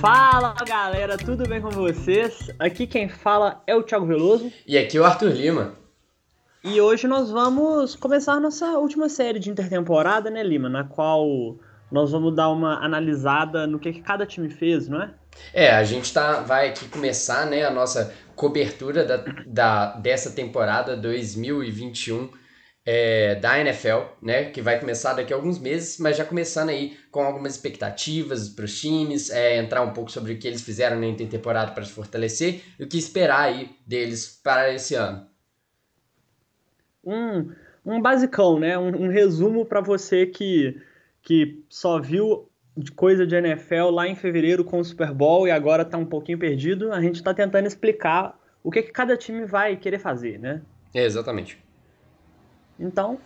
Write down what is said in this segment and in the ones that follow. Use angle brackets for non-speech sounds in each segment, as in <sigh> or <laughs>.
Fala galera, tudo bem com vocês? Aqui quem fala é o Thiago Veloso. E aqui é o Arthur Lima. E hoje nós vamos começar nossa última série de intertemporada, né, Lima? Na qual nós vamos dar uma analisada no que, que cada time fez, não é? É, a gente tá, vai aqui começar né, a nossa cobertura da, da, dessa temporada 2021 é, da NFL, né? Que vai começar daqui a alguns meses, mas já começando aí com algumas expectativas para os times, é, entrar um pouco sobre o que eles fizeram na intertemporada para se fortalecer e o que esperar aí deles para esse ano. Um, um basicão, né? Um, um resumo para você que, que só viu coisa de NFL lá em fevereiro com o Super Bowl e agora está um pouquinho perdido. A gente está tentando explicar o que, que cada time vai querer fazer, né? É, exatamente. Então,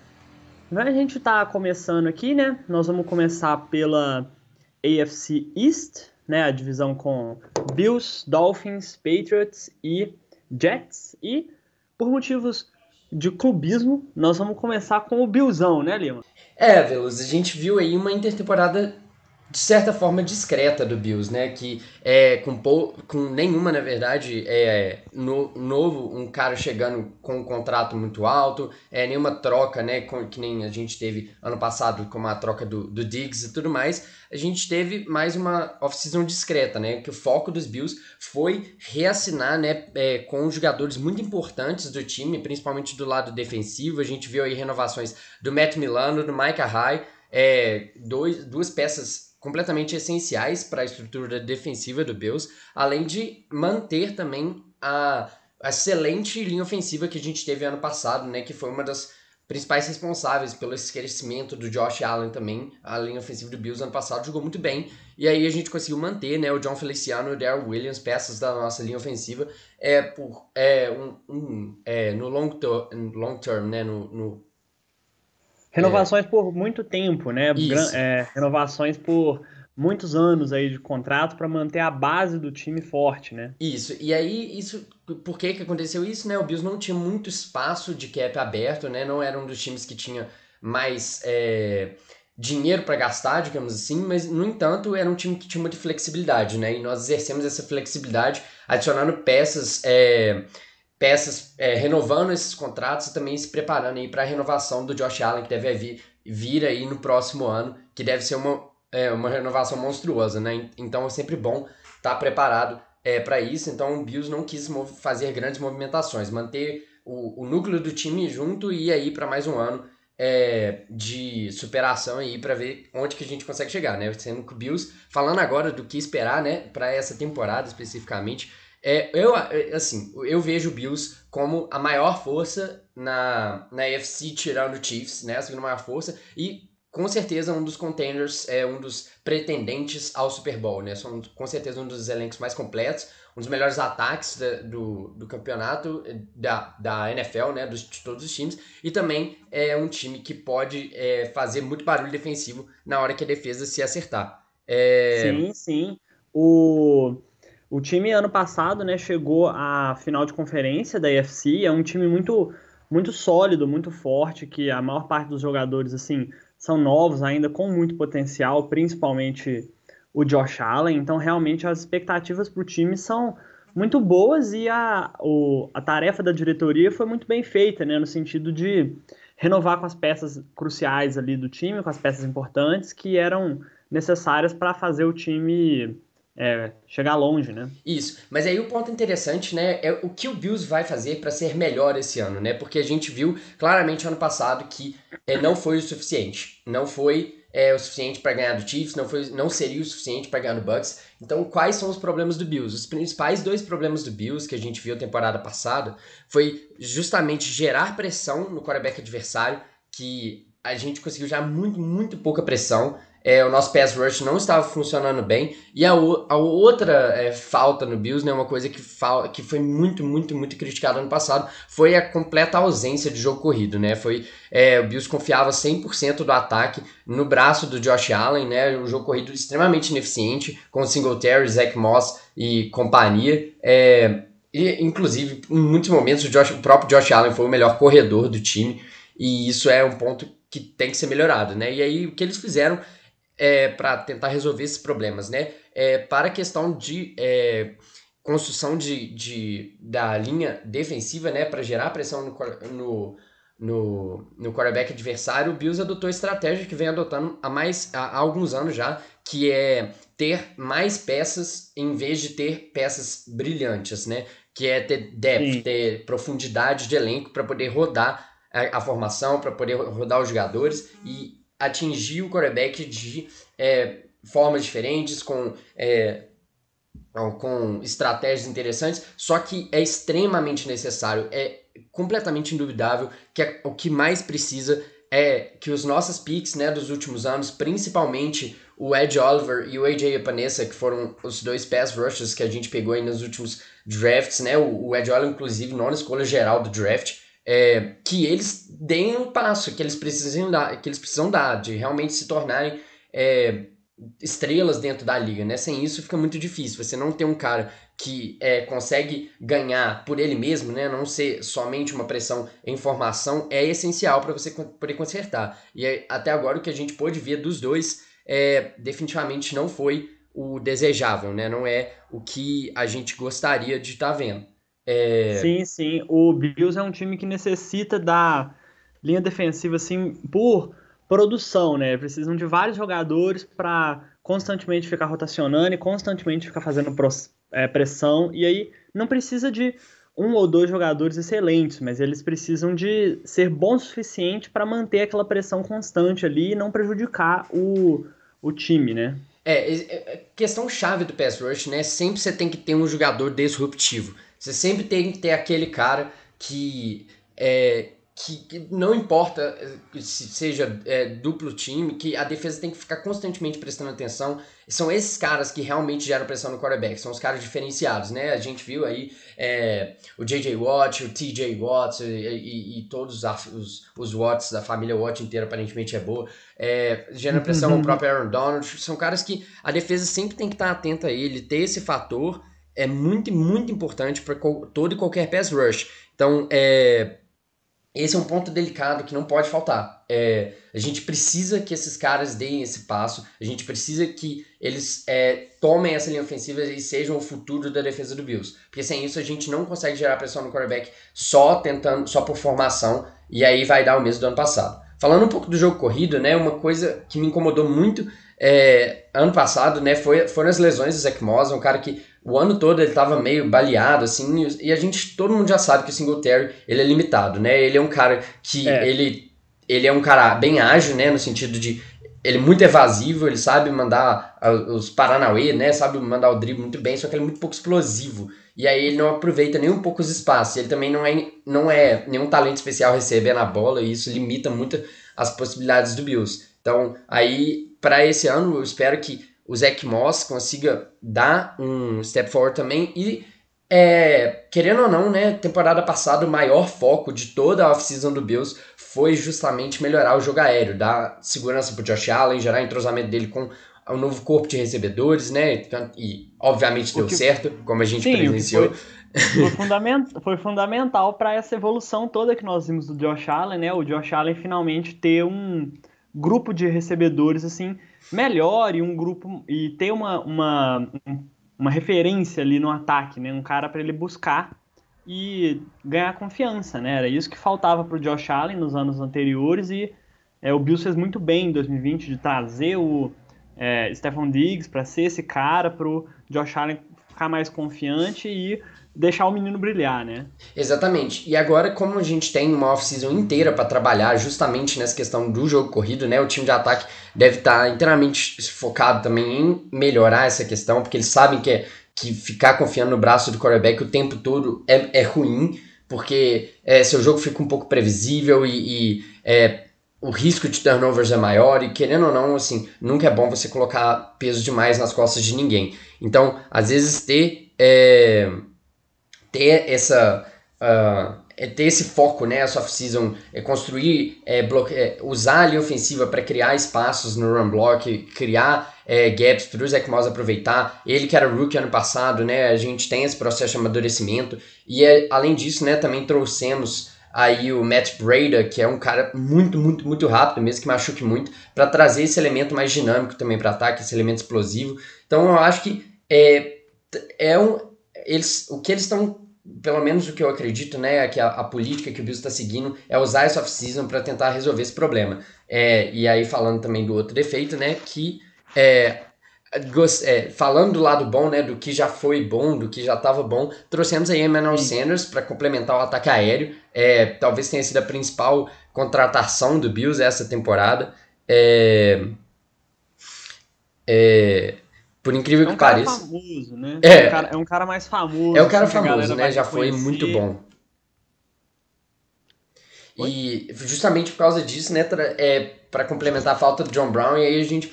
a gente está começando aqui, né? Nós vamos começar pela AFC East, né? A divisão com Bills, Dolphins, Patriots e Jets. E por motivos de clubismo, nós vamos começar com o Billzão, né, Lima? É, Veloso, a gente viu aí uma intertemporada de certa forma discreta do Bills, né? Que é com, pou, com nenhuma, na verdade, é no, novo, um cara chegando com um contrato muito alto, é nenhuma troca, né? Com, que nem a gente teve ano passado com a troca do, do Diggs e tudo mais. A gente teve mais uma off-season discreta, né? Que o foco dos Bills foi reassinar, né? É, com jogadores muito importantes do time, principalmente do lado defensivo. A gente viu aí renovações do Matt Milano, do Micah High, é, dois, duas peças completamente essenciais para a estrutura defensiva do Bills, além de manter também a, excelente linha ofensiva que a gente teve ano passado, né, que foi uma das principais responsáveis pelo crescimento do Josh Allen também. A linha ofensiva do Bills ano passado jogou muito bem. E aí a gente conseguiu manter né, o John Feliciano e o Darryl Williams, peças da nossa linha ofensiva, é, por, é, um, um é, no long, ter, long term, né, no, no Renovações é. por muito tempo, né? É, renovações por muitos anos aí de contrato para manter a base do time forte, né? Isso. E aí, isso, por que que aconteceu isso, né? O Bills não tinha muito espaço de cap aberto, né? Não era um dos times que tinha mais é, dinheiro para gastar, digamos assim, mas no entanto era um time que tinha muita flexibilidade, né? E nós exercemos essa flexibilidade adicionando peças é, peças é, renovando esses contratos e também se preparando aí para a renovação do Josh Allen, que deve vir, vir aí no próximo ano, que deve ser uma, é, uma renovação monstruosa, né? Então é sempre bom estar tá preparado é, para isso. Então o Bills não quis fazer grandes movimentações, manter o, o núcleo do time junto e aí para mais um ano é, de superação aí para ver onde que a gente consegue chegar, né? Sendo que o Bills, falando agora do que esperar, né, para essa temporada especificamente, é, eu, é, assim, eu vejo o Bills como a maior força na, na AFC, tirando o Chiefs, né? A segunda maior força. E com certeza um dos contenders, é um dos pretendentes ao Super Bowl, né? São com certeza um dos elencos mais completos, um dos melhores ataques da, do, do campeonato da, da NFL, né? Dos, de todos os times. E também é um time que pode é, fazer muito barulho defensivo na hora que a defesa se acertar. É... Sim, sim. O o time ano passado, né, chegou à final de conferência da AFC, é um time muito muito sólido, muito forte, que a maior parte dos jogadores assim são novos ainda com muito potencial, principalmente o Josh Allen. Então, realmente as expectativas para o time são muito boas e a, o, a tarefa da diretoria foi muito bem feita, né, no sentido de renovar com as peças cruciais ali do time, com as peças importantes que eram necessárias para fazer o time é, chegar longe, né? Isso. Mas aí o ponto interessante, né, é o que o Bills vai fazer para ser melhor esse ano, né? Porque a gente viu claramente ano passado que é, não foi o suficiente. Não foi é, o suficiente para ganhar do Chiefs, não, foi, não seria o suficiente para ganhar do Bucks. Então, quais são os problemas do Bills? Os principais dois problemas do Bills que a gente viu temporada passada foi justamente gerar pressão no quarterback adversário, que a gente conseguiu já muito, muito pouca pressão é, o nosso pass rush não estava funcionando bem. E a, a outra é, falta no Bills, né, uma coisa que, que foi muito, muito, muito criticada no passado, foi a completa ausência de jogo corrido. Né? Foi, é, o Bills confiava 100% do ataque no braço do Josh Allen, né? um jogo corrido extremamente ineficiente, com o Singletary, Zach Moss e companhia. É, e, inclusive, em muitos momentos, o, Josh, o próprio Josh Allen foi o melhor corredor do time. E isso é um ponto que tem que ser melhorado, né? E aí o que eles fizeram é, para tentar resolver esses problemas, né? é, para a questão de é, construção de, de, da linha defensiva, né, para gerar pressão no, no, no, no quarterback adversário, o Bills adotou a estratégia que vem adotando há, mais, há, há alguns anos já, que é ter mais peças em vez de ter peças brilhantes, né? Que é ter depth, Sim. ter profundidade de elenco para poder rodar a, a formação, para poder rodar os jogadores e atingir o quarterback de é, formas diferentes, com, é, com estratégias interessantes, só que é extremamente necessário, é completamente indubidável que é, o que mais precisa é que os nossos picks né, dos últimos anos, principalmente o Ed Oliver e o AJ Epinesa, que foram os dois pass rushers que a gente pegou aí nos últimos drafts, né? O, o Ed Oliver, inclusive, nona escolha geral do draft, é, que eles deem um passo que eles precisam dar, que eles precisam dar, de realmente se tornarem é, estrelas dentro da liga, né? Sem isso fica muito difícil. Você não ter um cara que é, consegue ganhar por ele mesmo, né? Não ser somente uma pressão em formação é essencial para você poder consertar. E até agora o que a gente pôde ver dos dois é, definitivamente não foi o desejável, né? Não é o que a gente gostaria de estar tá vendo. É... Sim, sim. O Bills é um time que necessita da linha defensiva assim por produção, né? Precisam de vários jogadores para constantemente ficar rotacionando e constantemente ficar fazendo é, pressão. E aí não precisa de um ou dois jogadores excelentes, mas eles precisam de ser bons o suficiente para manter aquela pressão constante ali e não prejudicar o, o time, né? É, é, é, questão chave do pass rush, né? Sempre você tem que ter um jogador disruptivo. Você sempre tem que ter aquele cara que é, que, que, não importa eh, se seja é, duplo time, que a defesa tem que ficar constantemente prestando atenção. São esses caras que realmente geram pressão no quarterback, são os caras diferenciados, né? A gente viu aí é, o J.J. Watt, o T.J. Watts e, e, e, todos os, os Watts da família Watt inteira aparentemente é boa. É, gera pressão uhum. o próprio Aaron Donald. São caras que a defesa sempre tem que estar atenta a ele, ter esse fator é muito, muito importante para todo e qualquer pass rush. Então, é esse é um ponto delicado que não pode faltar. É, a gente precisa que esses caras deem esse passo, a gente precisa que eles é, tomem essa linha ofensiva e sejam o futuro da defesa do Bills. Porque sem isso a gente não consegue gerar pressão no quarterback só tentando, só por formação, e aí vai dar o mesmo do ano passado. Falando um pouco do jogo corrido, né, uma coisa que me incomodou muito é, ano passado, né, foi, foram as lesões do Zach Moss, um cara que o ano todo ele estava meio baleado, assim, e a gente, todo mundo já sabe que o Singletary, ele é limitado, né, ele é um cara que, é. ele, ele é um cara bem ágil, né, no sentido de, ele é muito evasivo, ele sabe mandar os Paranauê, né, sabe mandar o drible muito bem, só que ele é muito pouco explosivo, e aí ele não aproveita nem um pouco os espaços, ele também não é, não é nenhum talento especial receber na bola, e isso limita muito as possibilidades do Bills. Então, aí, para esse ano, eu espero que o Zach Moss consiga dar um step forward também e é, querendo ou não, né, temporada passada o maior foco de toda a off-season do Bills foi justamente melhorar o jogo aéreo, dar segurança pro Josh Allen, gerar entrosamento dele com o novo corpo de recebedores, né, e obviamente deu que... certo, como a gente Sim, presenciou. Foi, <laughs> fundament, foi fundamental para essa evolução toda que nós vimos do Josh Allen, né, o Josh Allen finalmente ter um grupo de recebedores assim melhor e um grupo e ter uma, uma, uma referência ali no ataque, né? Um cara para ele buscar e ganhar confiança, né? Era isso que faltava para o Josh Allen nos anos anteriores e é, o Bills fez muito bem em 2020 de trazer o é, Diggs para ser esse cara para o Josh Allen ficar mais confiante e deixar o menino brilhar, né? Exatamente. E agora, como a gente tem uma off-season inteira para trabalhar justamente nessa questão do jogo corrido, né? O time de ataque deve estar tá inteiramente focado também em melhorar essa questão, porque eles sabem que, é, que ficar confiando no braço do quarterback o tempo todo é, é ruim, porque é, seu jogo fica um pouco previsível e, e é, o risco de turnovers é maior e querendo ou não, assim, nunca é bom você colocar peso demais nas costas de ninguém. Então, às vezes ter é, ter essa uh, é ter esse foco, né, a off-season, é construir, é, é, usar a ofensiva para criar espaços no run block, criar é, gaps para o Zach Moss aproveitar. Ele que era rookie ano passado, né, a gente tem esse processo de amadurecimento. E é, além disso, né, também trouxemos aí o Matt Breda, que é um cara muito, muito, muito rápido, mesmo que machuque muito, para trazer esse elemento mais dinâmico também para ataque, esse elemento explosivo. Então eu acho que é, é um, eles, o que eles estão pelo menos o que eu acredito, né, é que a, a política que o Bills está seguindo é usar esse off-season para tentar resolver esse problema. É, e aí falando também do outro defeito, né, que é, é, falando do lado bom, né, do que já foi bom, do que já estava bom, trouxemos aí Emmanuel Sanders para complementar o ataque aéreo. É, talvez tenha sido a principal contratação do Bills essa temporada. É, é, por incrível é um que pareça. É um cara famoso, né? É. É um cara, é um cara mais famoso. É um cara assim, famoso, né? Já foi muito bom. Oi? E justamente por causa disso, né, é para complementar a falta do John Brown, e aí a gente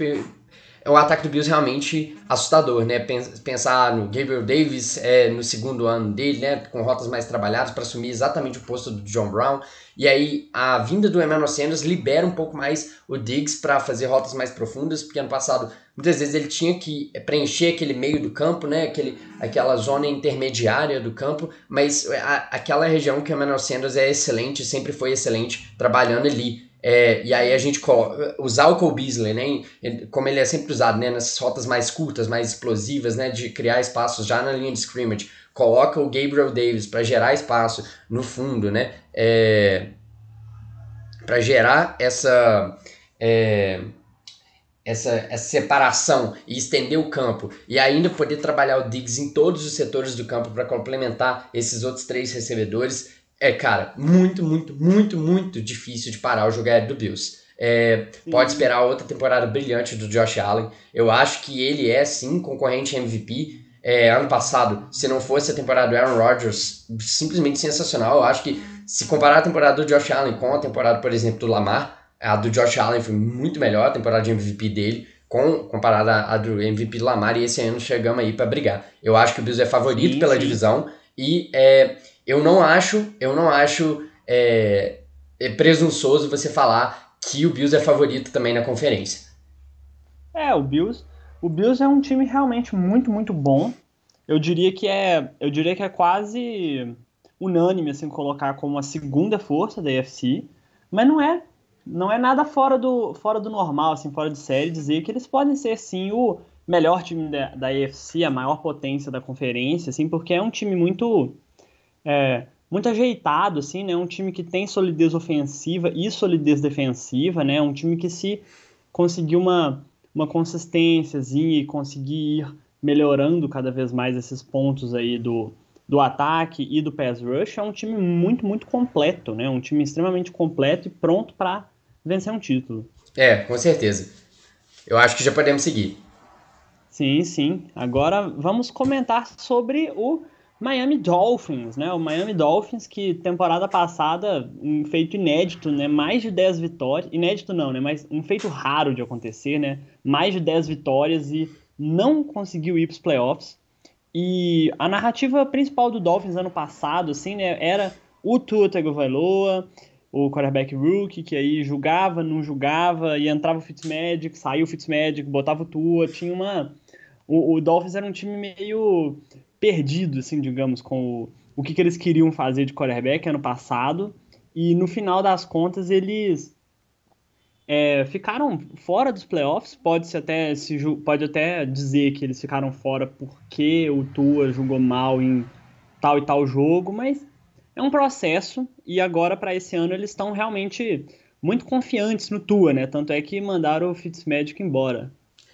o ataque do Bills realmente assustador, né? Pen- Pensar no Gabriel Davis é, no segundo ano dele, né, com rotas mais trabalhadas para assumir exatamente o posto do John Brown. E aí a vinda do Emmanuel Sanders libera um pouco mais o Diggs para fazer rotas mais profundas, porque ano passado muitas vezes ele tinha que preencher aquele meio do campo, né, aquele, aquela zona intermediária do campo, mas a- aquela região que o Emmanuel Sanders é excelente, sempre foi excelente trabalhando ali. É, e aí a gente colo- usar o Cole Beasley, né, como ele é sempre usado, né, nessas rotas mais curtas, mais explosivas, né, de criar espaços já na linha de scrimmage, coloca o Gabriel Davis para gerar espaço no fundo, né, é, para gerar essa é, essa, essa separação e estender o campo e ainda poder trabalhar o Diggs em todos os setores do campo para complementar esses outros três recebedores é, cara, muito, muito, muito, muito difícil de parar o jogo aéreo do Bills. É, pode esperar outra temporada brilhante do Josh Allen. Eu acho que ele é sim concorrente MVP. É, ano passado, se não fosse a temporada do Aaron Rodgers, simplesmente sensacional. Eu acho que se comparar a temporada do Josh Allen com a temporada, por exemplo, do Lamar, a do Josh Allen foi muito melhor, a temporada de MVP dele, com, comparada à do MVP do Lamar, e esse ano chegamos aí para brigar. Eu acho que o Bills é favorito Sim, pela sim. divisão e é, eu não acho, eu não acho é, é presunçoso você falar que o Bills é favorito também na conferência. É, o Bills, o Bills é um time realmente muito, muito bom. Eu diria que é, eu diria que é quase unânime assim colocar como a segunda força da AFC, mas não é, não é nada fora do, fora do normal, assim, fora de série dizer que eles podem ser sim o melhor time da, da AFC, a maior potência da conferência, assim, porque é um time muito é, muito ajeitado, assim, né? Um time que tem solidez ofensiva e solidez defensiva, né? Um time que se conseguir uma, uma consistênciazinha e conseguir ir melhorando cada vez mais esses pontos aí do, do ataque e do pass rush, é um time muito, muito completo, né? Um time extremamente completo e pronto para vencer um título. É, com certeza. Eu acho que já podemos seguir. Sim, sim. Agora vamos comentar sobre o Miami Dolphins, né? O Miami Dolphins que temporada passada, um feito inédito, né? Mais de 10 vitórias, inédito não, né? Mas um feito raro de acontecer, né? Mais de 10 vitórias e não conseguiu ir para os playoffs. E a narrativa principal do Dolphins ano passado, assim, né? Era o Tua Tagovailoa, o quarterback rookie, que aí julgava, não julgava, e entrava o Fitzmagic, saiu o Fitzmagic, botava o Tua, tinha uma... O, o Dolphins era um time meio perdido, assim, digamos, com o, o que, que eles queriam fazer de quarterback ano passado, e no final das contas eles é, ficaram fora dos playoffs, pode-se até, se, pode até dizer que eles ficaram fora porque o Tua jogou mal em tal e tal jogo, mas é um processo, e agora para esse ano eles estão realmente muito confiantes no Tua, né? Tanto é que mandaram o Fitzmagic embora.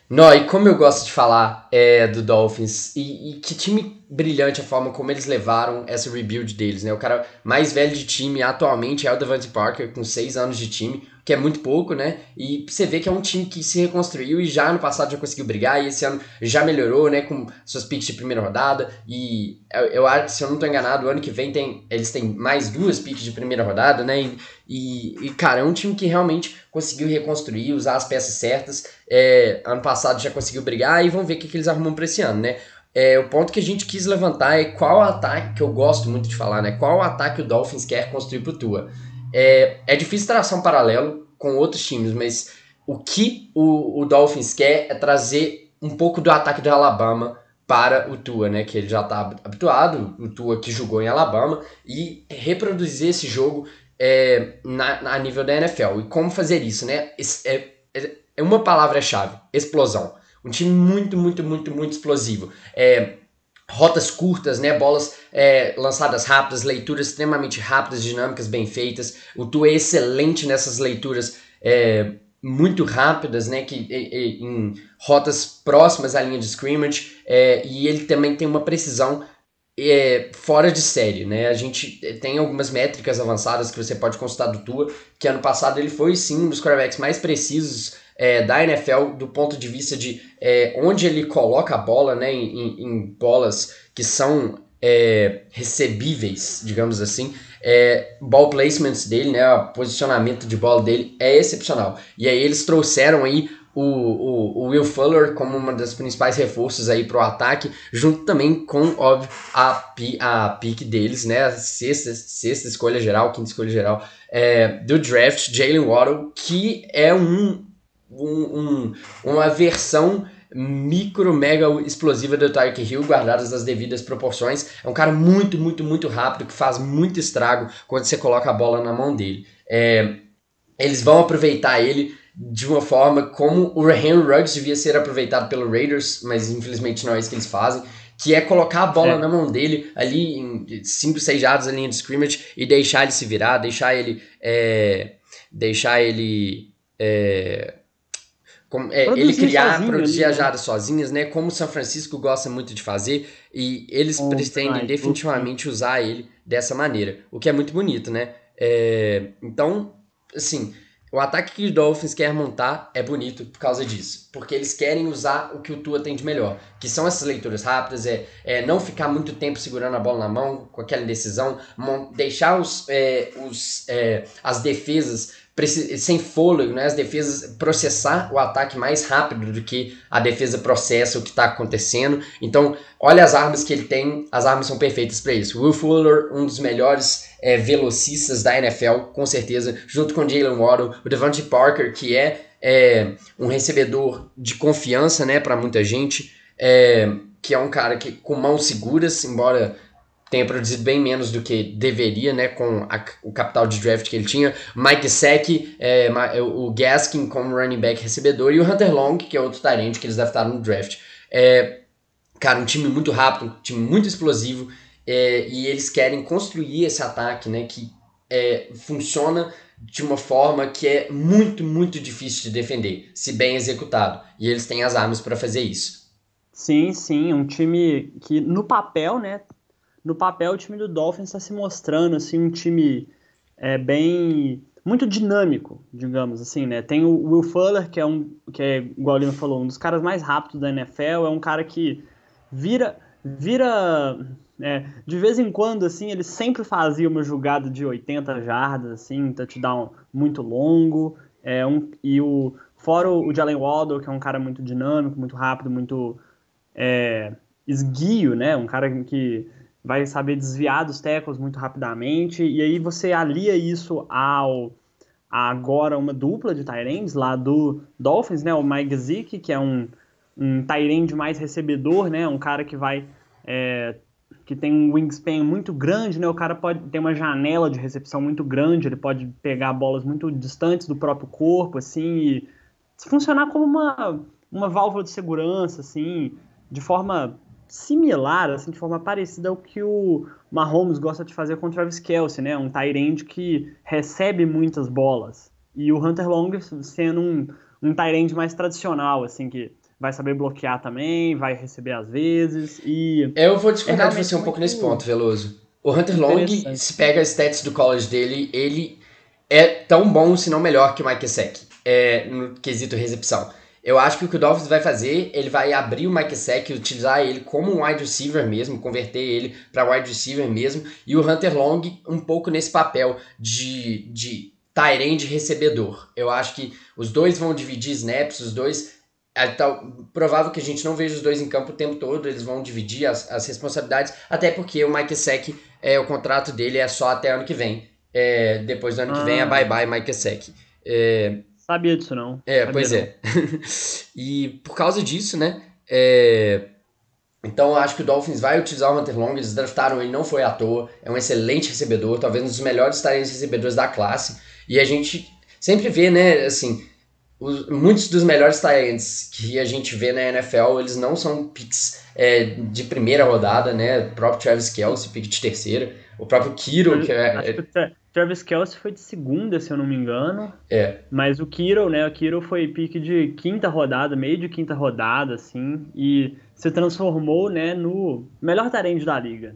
Não, e como eu gosto de falar é, do Dolphins, e, e que time brilhante a forma como eles levaram essa rebuild deles, né? O cara mais velho de time atualmente é o Devante Parker, com seis anos de time, que é muito pouco, né? E você vê que é um time que se reconstruiu e já no passado já conseguiu brigar, e esse ano já melhorou, né? Com suas picks de primeira rodada, e eu, acho, se eu não tô enganado, o ano que vem tem, eles têm mais duas picks de primeira rodada, né? E, e, cara, é um time que realmente conseguiu reconstruir, usar as peças certas. É, ano passado já conseguiu brigar e vamos ver o que, que eles arrumam para esse ano, né? É, o ponto que a gente quis levantar é qual ataque, que eu gosto muito de falar, né? Qual ataque o Dolphins quer construir pro Tua. É, é difícil traçar um paralelo com outros times, mas o que o, o Dolphins quer é trazer um pouco do ataque do Alabama para o Tua, né? Que ele já está habituado, o Tua que jogou em Alabama, e reproduzir esse jogo é, na, na nível da NFL. E como fazer isso, né? É, é, é uma palavra-chave: explosão. Um time muito, muito, muito, muito explosivo. É, rotas curtas, né? Bolas é, lançadas rápidas, leituras extremamente rápidas, dinâmicas, bem feitas. O Tua é excelente nessas leituras é, muito rápidas, né? Que, em rotas próximas à linha de scrimmage. É, e ele também tem uma precisão é, fora de série, né? A gente tem algumas métricas avançadas que você pode consultar do Tua, que ano passado ele foi sim um dos quarterbacks mais precisos é, da NFL do ponto de vista de é, onde ele coloca a bola, né? Em, em bolas que são é, recebíveis, digamos assim. É, ball placements dele, né? O posicionamento de bola dele é excepcional. E aí eles trouxeram aí o, o, o, Will Fuller como uma das principais reforços aí para o ataque, junto também com, óbvio, a, a deles, né? A sexta, sexta escolha geral, quinta escolha geral é, do draft, Jalen Waddle, que é um, um, um, uma versão micro, mega explosiva do Tyreek Hill, guardadas as devidas proporções. É um cara muito, muito, muito rápido, que faz muito estrago quando você coloca a bola na mão dele. É, eles vão aproveitar ele de uma forma como o Henry Ruggs devia ser aproveitado pelo Raiders, mas infelizmente não é isso que eles fazem, que é colocar a bola é. na mão dele ali em 5, 6 jardas na linha de scrimmage e deixar ele se virar, deixar ele é, deixar ele é, como, é, ele criar, produzir as né? jardas sozinhas, né? Como o São Francisco gosta muito de fazer, e eles oh, pretendem definitivamente usar ele dessa maneira, o que é muito bonito, né? É, então, assim, o ataque que os Dolphins quer montar é bonito por causa disso. Porque eles querem usar o que o Tua tem de melhor. Que são essas leituras rápidas, é, é não ficar muito tempo segurando a bola na mão, com aquela indecisão, deixar os, é, os, é, as defesas sem fôlego, né? As defesas processar o ataque mais rápido do que a defesa processa o que está acontecendo. Então, olha as armas que ele tem, as armas são perfeitas para isso. Will Fuller, um dos melhores é, velocistas da NFL, com certeza, junto com Jalen Waddle, o Devante Parker, que é, é, um recebedor de confiança, né, para muita gente, é, que é um cara que com mãos seguras, embora tenha produzido bem menos do que deveria, né, com a, o capital de draft que ele tinha. Mike Sack, é, é o Gaskin como running back recebedor e o Hunter Long, que é outro talento que eles adaptaram no draft. É, cara, um time muito rápido, um time muito explosivo é, e eles querem construir esse ataque, né, que é, funciona de uma forma que é muito, muito difícil de defender, se bem executado. E eles têm as armas para fazer isso. Sim, sim, um time que no papel, né, no papel o time do Dolphins está se mostrando assim um time é, bem muito dinâmico, digamos assim, né? Tem o Will Fuller, que é um que é igual o Lino falou, um dos caras mais rápidos da NFL, é um cara que vira vira é, de vez em quando assim, ele sempre fazia uma jogada de 80 jardas assim, touchdown muito longo, é um e o fora o Jalen Waddle, que é um cara muito dinâmico, muito rápido, muito é, esguio, né? Um cara que vai saber desviar dos tackles muito rapidamente, e aí você alia isso ao agora uma dupla de Tyrands lá do Dolphins, né, o Mike Zick, que é um, um Tyrande mais recebedor, né, um cara que vai é, que tem um wingspan muito grande, né, o cara pode ter uma janela de recepção muito grande, ele pode pegar bolas muito distantes do próprio corpo, assim, e funcionar como uma, uma válvula de segurança, assim, de forma similar, assim, de forma parecida ao que o Mahomes gosta de fazer com o Travis Kelsey, né? Um tight end que recebe muitas bolas. E o Hunter Long sendo um, um tight end mais tradicional, assim, que vai saber bloquear também, vai receber às vezes e... Eu vou discordar é de você um pouco nesse ponto, Veloso. O Hunter Long, se pega as stats do college dele, ele é tão bom, se não melhor que o Mike Gesicki, é, no quesito recepção. Eu acho que o que o Dolphins vai fazer, ele vai abrir o Mike Sack, utilizar ele como um wide receiver mesmo, converter ele para wide receiver mesmo, e o Hunter Long um pouco nesse papel de, de tight end recebedor. Eu acho que os dois vão dividir snaps, os dois é tal, provável que a gente não veja os dois em campo o tempo todo, eles vão dividir as, as responsabilidades, até porque o Mike Sack, é, o contrato dele é só até ano que vem. É, depois do ano ah. que vem é ah. bye bye Mike Sack. É, Sabia disso, não. É, Sabia pois não. é. <laughs> e por causa disso, né? É, Então eu acho que o Dolphins vai utilizar o Hunter Long, eles draftaram ele, não foi à toa, é um excelente recebedor, talvez um dos melhores talentos recebedores da classe. E a gente sempre vê, né, assim, os, muitos dos melhores talentos que a gente vê na NFL, eles não são picks é, de primeira rodada, né? O próprio Travis Kelsey, pick de terceira. O próprio Kiro, que é... Acho que o Travis Kelsey foi de segunda, se eu não me engano. É. Mas o Kiro, né? O Kiro foi pick de quinta rodada, meio de quinta rodada, assim. E se transformou, né, no melhor tarende da liga.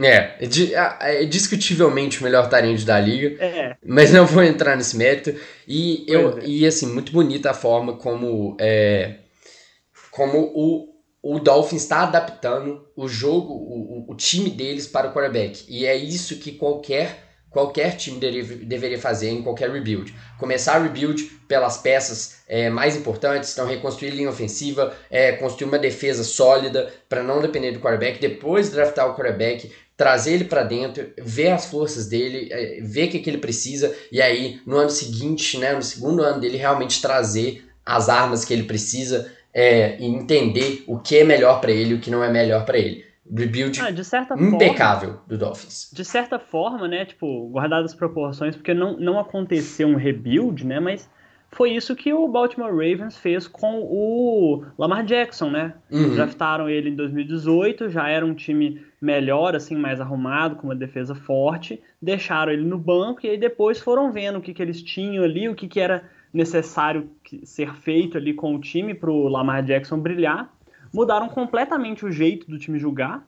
É, é, é discutivelmente o melhor talento da liga. É. Mas não vou entrar nesse mérito. E, eu, é. e assim, muito bonita a forma como, é, como o, o Dolphins está adaptando o jogo, o, o time deles para o quarterback. E é isso que qualquer qualquer time deveria fazer em qualquer rebuild. Começar a rebuild pelas peças é, mais importantes, então reconstruir linha ofensiva, é, construir uma defesa sólida para não depender do quarterback, depois draftar o quarterback, trazer ele para dentro, ver as forças dele, é, ver o que, que ele precisa e aí no ano seguinte, né, no segundo ano dele realmente trazer as armas que ele precisa é, e entender o que é melhor para ele e o que não é melhor para ele. Rebuild ah, impecável forma, do Dolphins. De certa forma, né, tipo, guardadas as proporções, porque não, não aconteceu um rebuild, né, mas foi isso que o Baltimore Ravens fez com o Lamar Jackson, né? Uhum. Draftaram ele em 2018, já era um time melhor, assim, mais arrumado, com uma defesa forte, deixaram ele no banco e aí depois foram vendo o que, que eles tinham ali, o que, que era necessário ser feito ali com o time para o Lamar Jackson brilhar. Mudaram completamente o jeito do time jogar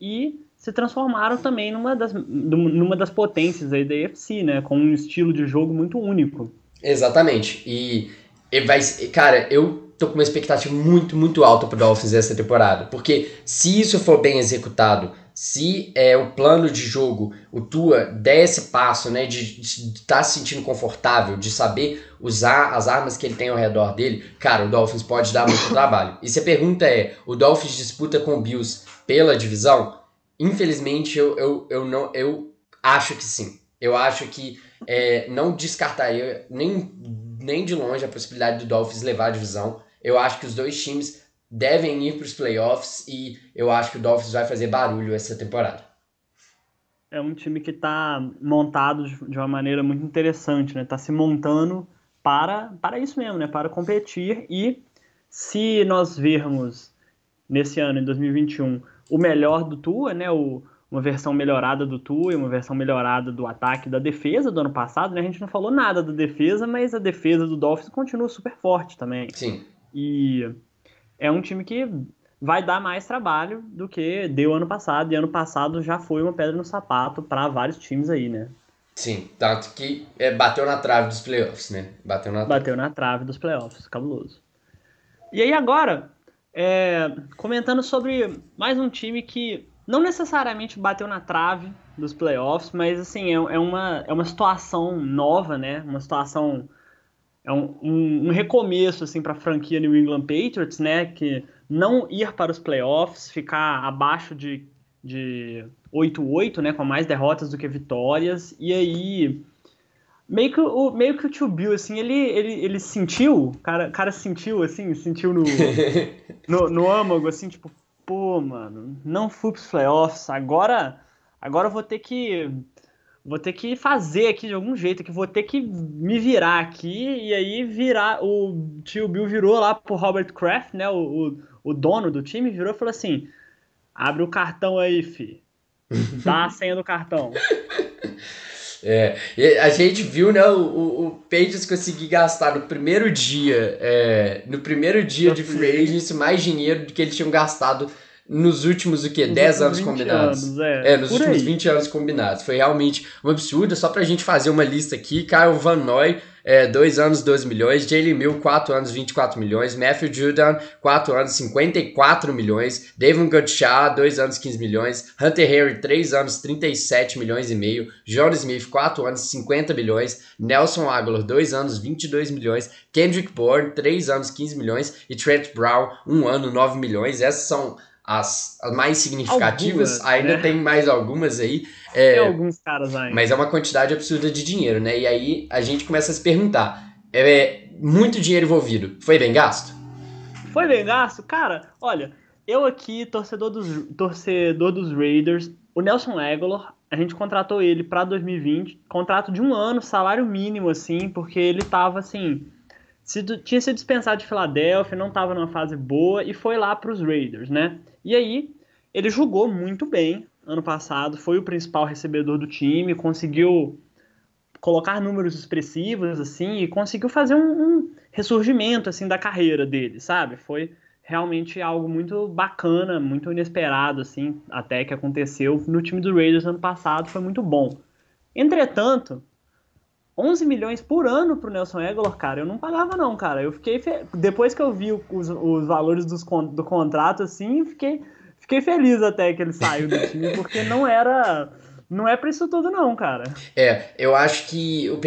e se transformaram também numa das, numa das potências aí da AFC, né? Com um estilo de jogo muito único. Exatamente. E, e vai, cara, eu tô com uma expectativa muito, muito alta pro Dolphins essa temporada. Porque se isso for bem executado, se é o plano de jogo, o Tua der esse passo, né, de estar tá se sentindo confortável, de saber usar as armas que ele tem ao redor dele, cara, o Dolphins pode dar muito <coughs> trabalho. E se a pergunta é, o Dolphins disputa com o Bills pela divisão? Infelizmente, eu, eu, eu não, eu acho que sim. Eu acho que é, não descartaria nem, nem de longe a possibilidade do Dolphins levar a divisão. Eu acho que os dois times devem ir para os playoffs e eu acho que o Dolphins vai fazer barulho essa temporada. É um time que está montado de uma maneira muito interessante, né? Está se montando para, para isso mesmo, né? Para competir e se nós vermos nesse ano, em 2021, o melhor do Tua, né? O, uma versão melhorada do Tua e uma versão melhorada do ataque da defesa do ano passado, né? A gente não falou nada da defesa, mas a defesa do Dolphins continua super forte também. Sim. E é um time que vai dar mais trabalho do que deu ano passado, e ano passado já foi uma pedra no sapato para vários times aí, né? Sim, tanto que é, bateu na trave dos playoffs, né? Bateu na trave. Bateu na trave dos playoffs, cabuloso. E aí agora, é, comentando sobre mais um time que não necessariamente bateu na trave dos playoffs, mas assim, é, é, uma, é uma situação nova, né? Uma situação. É um, um, um recomeço assim, para a franquia New England Patriots, né? Que não ir para os playoffs, ficar abaixo de, de 8-8, né? Com mais derrotas do que vitórias. E aí. Meio que, o, meio que o tio Bill, assim, ele, ele, ele sentiu, o cara, cara sentiu, assim, sentiu no, <laughs> no, no âmago, assim, tipo, pô, mano, não fui pros playoffs, agora, agora eu vou ter que vou ter que fazer aqui de algum jeito, que vou ter que me virar aqui e aí virar o tio Bill virou lá pro Robert Kraft, né, o, o, o dono do time, virou e falou assim: "Abre o cartão aí, fi. <laughs> Dá a senha do cartão." É, a gente viu, né, o, o, Pages conseguir gastar no primeiro dia, é, no primeiro dia de free agency, mais dinheiro do que eles tinham gastado nos últimos, o quê? 10 anos combinados. Anos, é. é, nos últimos aí. 20 anos combinados. Foi realmente um absurdo. Só pra gente fazer uma lista aqui, Kyle Van Noy, é, 2 anos, 12 milhões. Jalen Mill, 4 anos, 24 milhões. Matthew Judon, 4 anos, 54 milhões. David Gottschall, 2 anos, 15 milhões. Hunter Henry, 3 anos, 37 milhões e meio. John Smith, 4 anos, 50 milhões. Nelson Aguilar, 2 anos, 22 milhões. Kendrick Bourne, 3 anos, 15 milhões. E Trent Brown, 1 ano, 9 milhões. Essas são as, as mais significativas, algumas, ainda né? tem mais algumas aí. É, tem alguns caras aí. Mas é uma quantidade absurda de dinheiro, né? E aí a gente começa a se perguntar: é muito dinheiro envolvido, foi bem gasto? Foi bem gasto? Cara, olha, eu aqui, torcedor dos, torcedor dos Raiders, o Nelson Aguilar, a gente contratou ele para 2020, contrato de um ano, salário mínimo, assim, porque ele tava assim. Se, tinha sido dispensado de Filadélfia, não estava numa fase boa e foi lá para os Raiders, né? E aí, ele jogou muito bem ano passado, foi o principal recebedor do time, conseguiu colocar números expressivos, assim, e conseguiu fazer um, um ressurgimento, assim, da carreira dele, sabe? Foi realmente algo muito bacana, muito inesperado, assim, até que aconteceu no time do Raiders ano passado, foi muito bom. Entretanto, 11 milhões por ano pro Nelson Aguilar, cara, eu não pagava não, cara. Eu fiquei fe... depois que eu vi os, os valores dos, do contrato assim, fiquei fiquei feliz até que ele saiu do time, <laughs> porque não era não é pra isso tudo não, cara. É, eu acho que o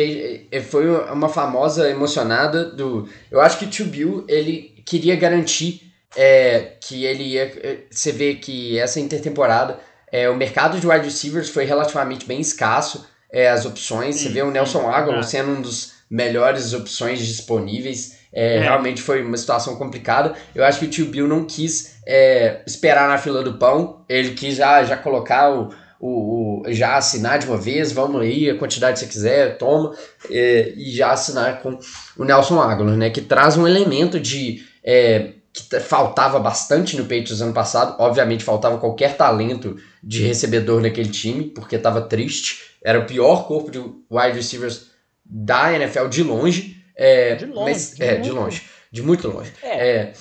é, foi uma famosa emocionada do, eu acho que o Tio Bill, ele queria garantir é, que ele ia. É, você vê que essa intertemporada é, o mercado de wide receivers foi relativamente bem escasso. É, as opções, você vê o Nelson Aguilar sendo um dos melhores opções disponíveis. É, é. Realmente foi uma situação complicada. Eu acho que o tio Bill não quis é, esperar na fila do pão, ele quis já, já colocar o, o, o, já assinar de uma vez, vamos aí, a quantidade que você quiser, toma, é, e já assinar com o Nelson Aguilar, né? Que traz um elemento de é, que faltava bastante no Patriots ano passado. Obviamente faltava qualquer talento de recebedor naquele time, porque estava triste. Era o pior corpo de wide receivers da NFL de longe. É, de longe. Mas, de é, muito. de longe. De muito longe. É. é.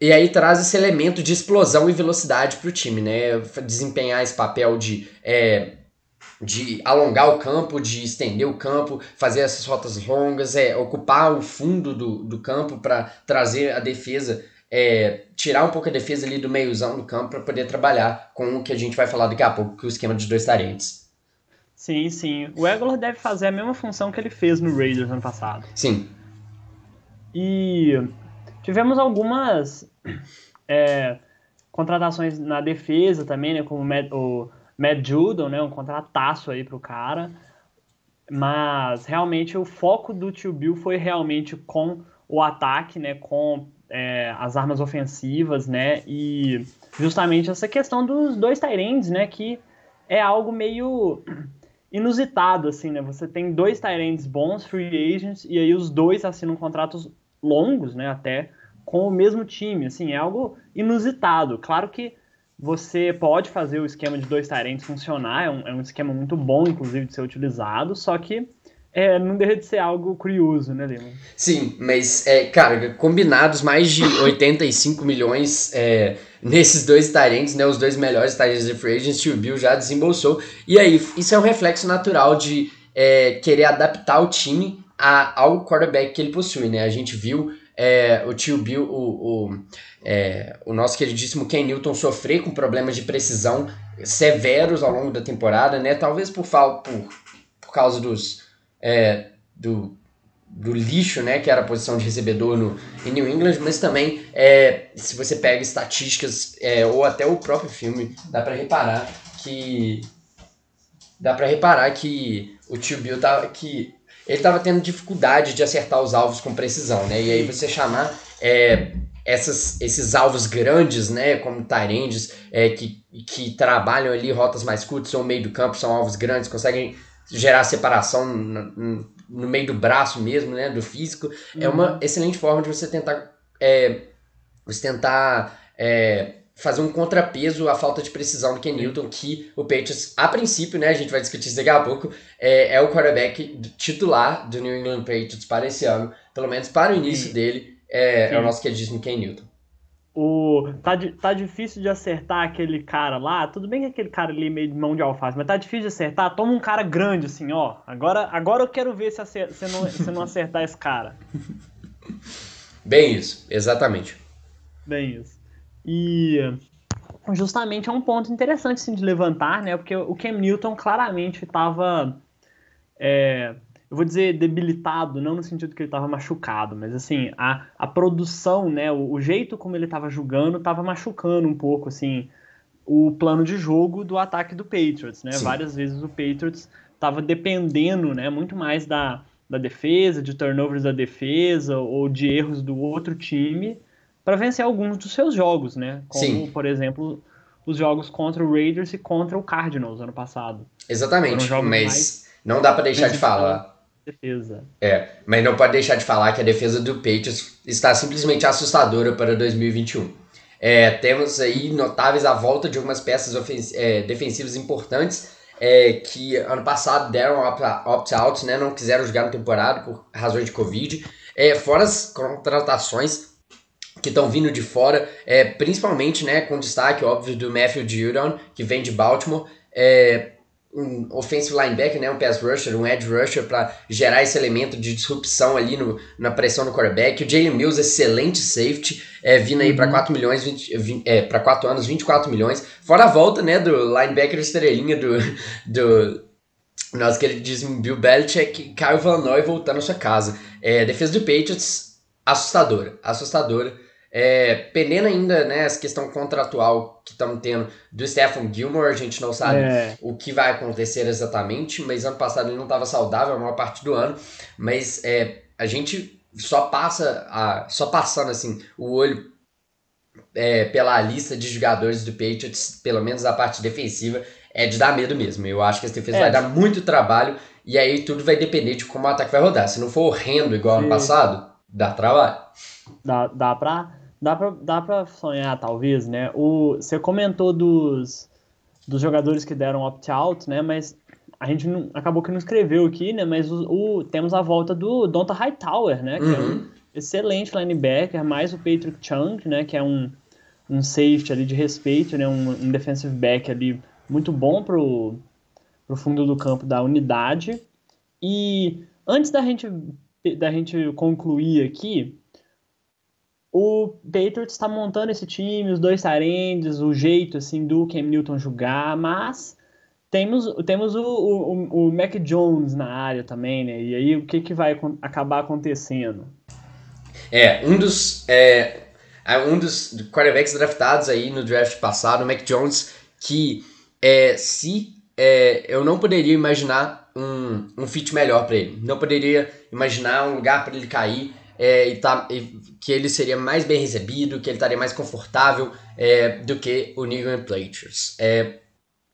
E aí traz esse elemento de explosão e velocidade para o time, né? Desempenhar esse papel de, é, de alongar o campo, de estender o campo, fazer essas rotas longas, é, ocupar o fundo do, do campo para trazer a defesa é, tirar um pouco a defesa ali do meiozão do campo para poder trabalhar com o que a gente vai falar daqui a pouco, que é o esquema de dois tarentes. Sim, sim. O Egolor deve fazer a mesma função que ele fez no Raiders ano passado. Sim. E tivemos algumas é, contratações na defesa também, né? Como o Matt, Judon, né? Um contrataço aí pro cara. Mas realmente o foco do Tio Bill foi realmente com o ataque, né? Com é, as armas ofensivas, né? E justamente essa questão dos dois Tyrands, né? Que é algo meio inusitado, assim, né? Você tem dois Tyrands bons, free agents, e aí os dois assinam contratos longos, né? Até com o mesmo time, assim, é algo inusitado. Claro que você pode fazer o esquema de dois Tyrants funcionar, é um, é um esquema muito bom, inclusive, de ser utilizado, só que é, não deixa de ser algo curioso, né, Lima? Sim, mas, é, cara, combinados mais de <laughs> 85 milhões é, nesses dois tarentes, né, os dois melhores tarentes de free agents, o Bill já desembolsou. E aí, isso é um reflexo natural de é, querer adaptar o time a, ao quarterback que ele possui, né? A gente viu é, o tio Bill, o, o, é, o nosso queridíssimo Ken Newton sofrer com problemas de precisão severos ao longo da temporada, né? Talvez por, por, por causa dos é, do, do lixo, né, que era a posição de recebedor no, em New England, mas também é, se você pega estatísticas é, ou até o próprio filme, dá para reparar que dá para reparar que o tio Bill tava que ele estava tendo dificuldade de acertar os alvos com precisão, né? E aí você chamar é, essas, esses alvos grandes, né, como Tyrands, é, que, que trabalham ali rotas mais curtas ou meio do campo, são alvos grandes, conseguem gerar separação no, no, meio do braço mesmo, né, do físico, uhum. é uma uhum. excelente forma de você tentar é, você tentar é, fazer um contrapeso à falta de precisão do Ken Newton, que o Patriots, a princípio, né, a gente vai discutir isso daqui a pouco, é, é o quarterback titular do New England Patriots para esse ano, pelo menos para o início Sim. dele, é, é, o nosso queridíssimo Ken Newton o tá, tá difícil de acertar aquele cara lá. Tudo bem que aquele cara ali é meio de mão de alface, mas tá difícil de acertar. Toma um cara grande assim, ó. Agora, agora eu quero ver se você não, se não acertar esse cara. <laughs> Bem isso, exatamente. Bem isso. E justamente é um ponto interessante assim, de levantar, né? Porque o Cam Newton claramente estava é, eu vou dizer debilitado, não no sentido que ele estava machucado, mas assim, a, a produção, né, o, o jeito como ele estava jogando estava machucando um pouco, assim, o plano de jogo do ataque do Patriots, né? Sim. Várias vezes o Patriots estava dependendo, né, muito mais da, da defesa, de turnovers da defesa ou de erros do outro time para vencer alguns dos seus jogos, né? Como, Sim. por exemplo, os jogos contra o Raiders e contra o Cardinals ano passado. Exatamente, mas mais- não dá pra deixar de falar. Defesa. É, mas não pode deixar de falar que a defesa do Patriots está simplesmente assustadora para 2021. É, temos aí notáveis a volta de algumas peças é, defensivas importantes é, que ano passado deram opt- opt-out, né, não quiseram jogar na temporada por razões de Covid. É, fora as contratações que estão vindo de fora, é, principalmente né, com destaque, óbvio, do Matthew Judon, que vem de Baltimore. É, um offensive linebacker, né, um pass rusher, um edge rusher para gerar esse elemento de disrupção ali no, na pressão do quarterback. O Jalen Mills, excelente safety, é, vindo aí para 4 milhões, 20, 20, é, para 4 anos, 24 milhões. Fora a volta, né, do linebacker estrelinha do, <laughs> do nosso queridíssimo Bill Belichick, Kyle Van Noy voltando à sua casa. É, defesa do Patriots, assustadora, assustadora. É, ainda, né, essa questão contratual que estamos tendo do Stephen Gilmore, a gente não sabe É, o que vai acontecer exatamente, mas ano passado ele não estava saudável a maior parte do ano, mas é, a gente só passa, a, só passando assim o olho é, pela lista de jogadores do Patriots, pelo menos a parte defensiva, é de dar medo mesmo. Eu acho que essa defesa É. vai dar muito trabalho e aí tudo vai depender de como o ataque vai rodar. Se não for horrendo igual ano passado, dá trabalho. dá, dá pra. Dá pra, dá pra sonhar, talvez, né? O, você comentou dos, dos jogadores que deram opt-out, né? Mas a gente não, acabou que não escreveu aqui, né? Mas o, o- temos a volta do Donta Hightower, né? Que é um Uhum. excelente linebacker, mais o Patrick Chung, né? Que é um, um safety ali de respeito, né? Um, um defensive back ali muito bom pro, pro fundo do campo da unidade. E antes da gente, da gente concluir aqui, o Patriots está montando esse time, os dois tarendes, o jeito assim do Cam Newton jogar, mas temos, temos o, o, o Mac Jones na área também, né? E aí o que, que vai acabar acontecendo? É, um dos, é, é um dos quarterbacks draftados aí no draft passado, o Mac Jones, que é, se é, eu não poderia imaginar um, um fit melhor para ele. Não poderia imaginar um lugar para ele cair é, e, tá, e que ele seria mais bem recebido, que ele estaria mais confortável é, do que o New England Patriots. É,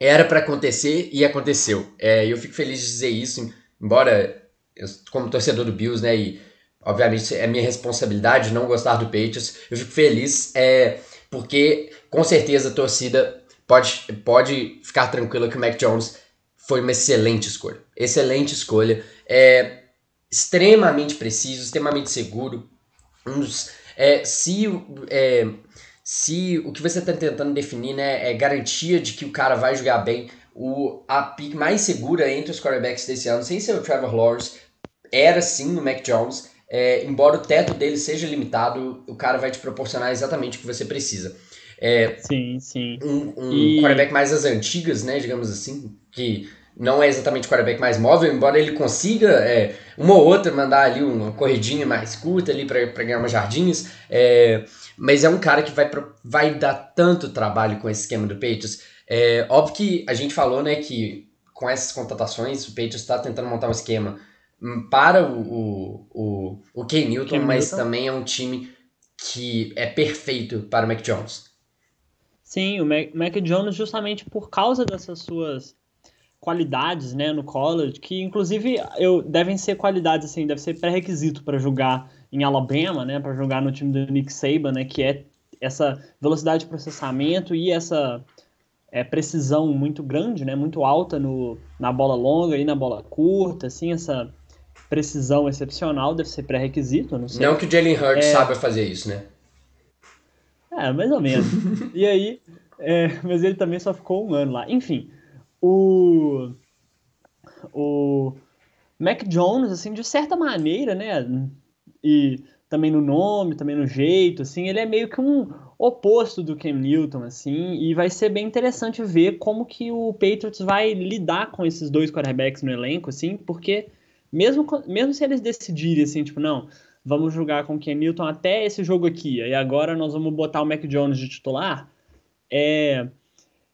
era para acontecer e aconteceu. É, eu fico feliz de dizer isso, embora eu, como torcedor do Bills, né, e obviamente é minha responsabilidade não gostar do Patriots, eu fico feliz é, porque com certeza a torcida pode, pode ficar tranquila que o Mac Jones foi uma excelente escolha. Excelente escolha. É extremamente preciso, extremamente seguro. Um dos, é, se, é, se o que você está tentando definir né, é garantia de que o cara vai jogar bem, o, a pick mais segura entre os quarterbacks desse ano, sem ser o Trevor Lawrence, era sim o Mac Jones. É, embora o teto dele seja limitado, o cara vai te proporcionar exatamente o que você precisa. É, Sim, sim. um, um E- quarterback mais das antigas, né, digamos assim, que não é exatamente o quarterback mais móvel, embora ele consiga é, uma ou outra mandar ali uma corridinha mais curta ali para ganhar umas jardinhas, é, mas é um cara que vai, vai dar tanto trabalho com esse esquema do Patriots. É, óbvio que a gente falou, né, que com essas contratações o Patriots está tentando montar um esquema para o, o, o, o Ken Newton, Cam mas Newton. também é um time que é perfeito para o Mac Jones. Sim, o Mac, Mac Jones justamente por causa dessas suas qualidades, né, no college, que inclusive eu devem ser qualidades assim, deve ser pré-requisito para jogar em Alabama, né, para jogar no time do Nick Saban, né, que é essa velocidade de processamento e essa é, precisão muito grande, né, muito alta no, na bola longa e na bola curta, assim, essa precisão excepcional deve ser pré-requisito, não sei. Não que o Jalen Hurts É. saiba fazer isso, né? É, mais ou menos. e aí, é, mas ele também só ficou um ano lá. Enfim, o o Mac Jones, assim, de certa maneira, né, e também no nome, também no jeito, assim, ele é meio que um oposto do Cam Newton, assim, e vai ser bem interessante ver como que o Patriots vai lidar com esses dois quarterbacks no elenco, assim, porque mesmo, mesmo se eles decidirem, assim, tipo, não, vamos jogar com o Cam Newton até esse jogo aqui, e agora nós vamos botar o Mac Jones de titular, é,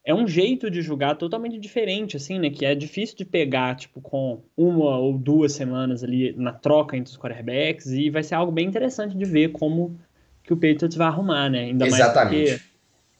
é um jeito de jogar totalmente diferente, assim, né? Que é difícil de pegar, tipo, com uma ou duas semanas ali na troca entre os quarterbacks, e vai ser algo bem interessante de ver como que o Patriots vai arrumar, né? Ainda Exatamente. mais porque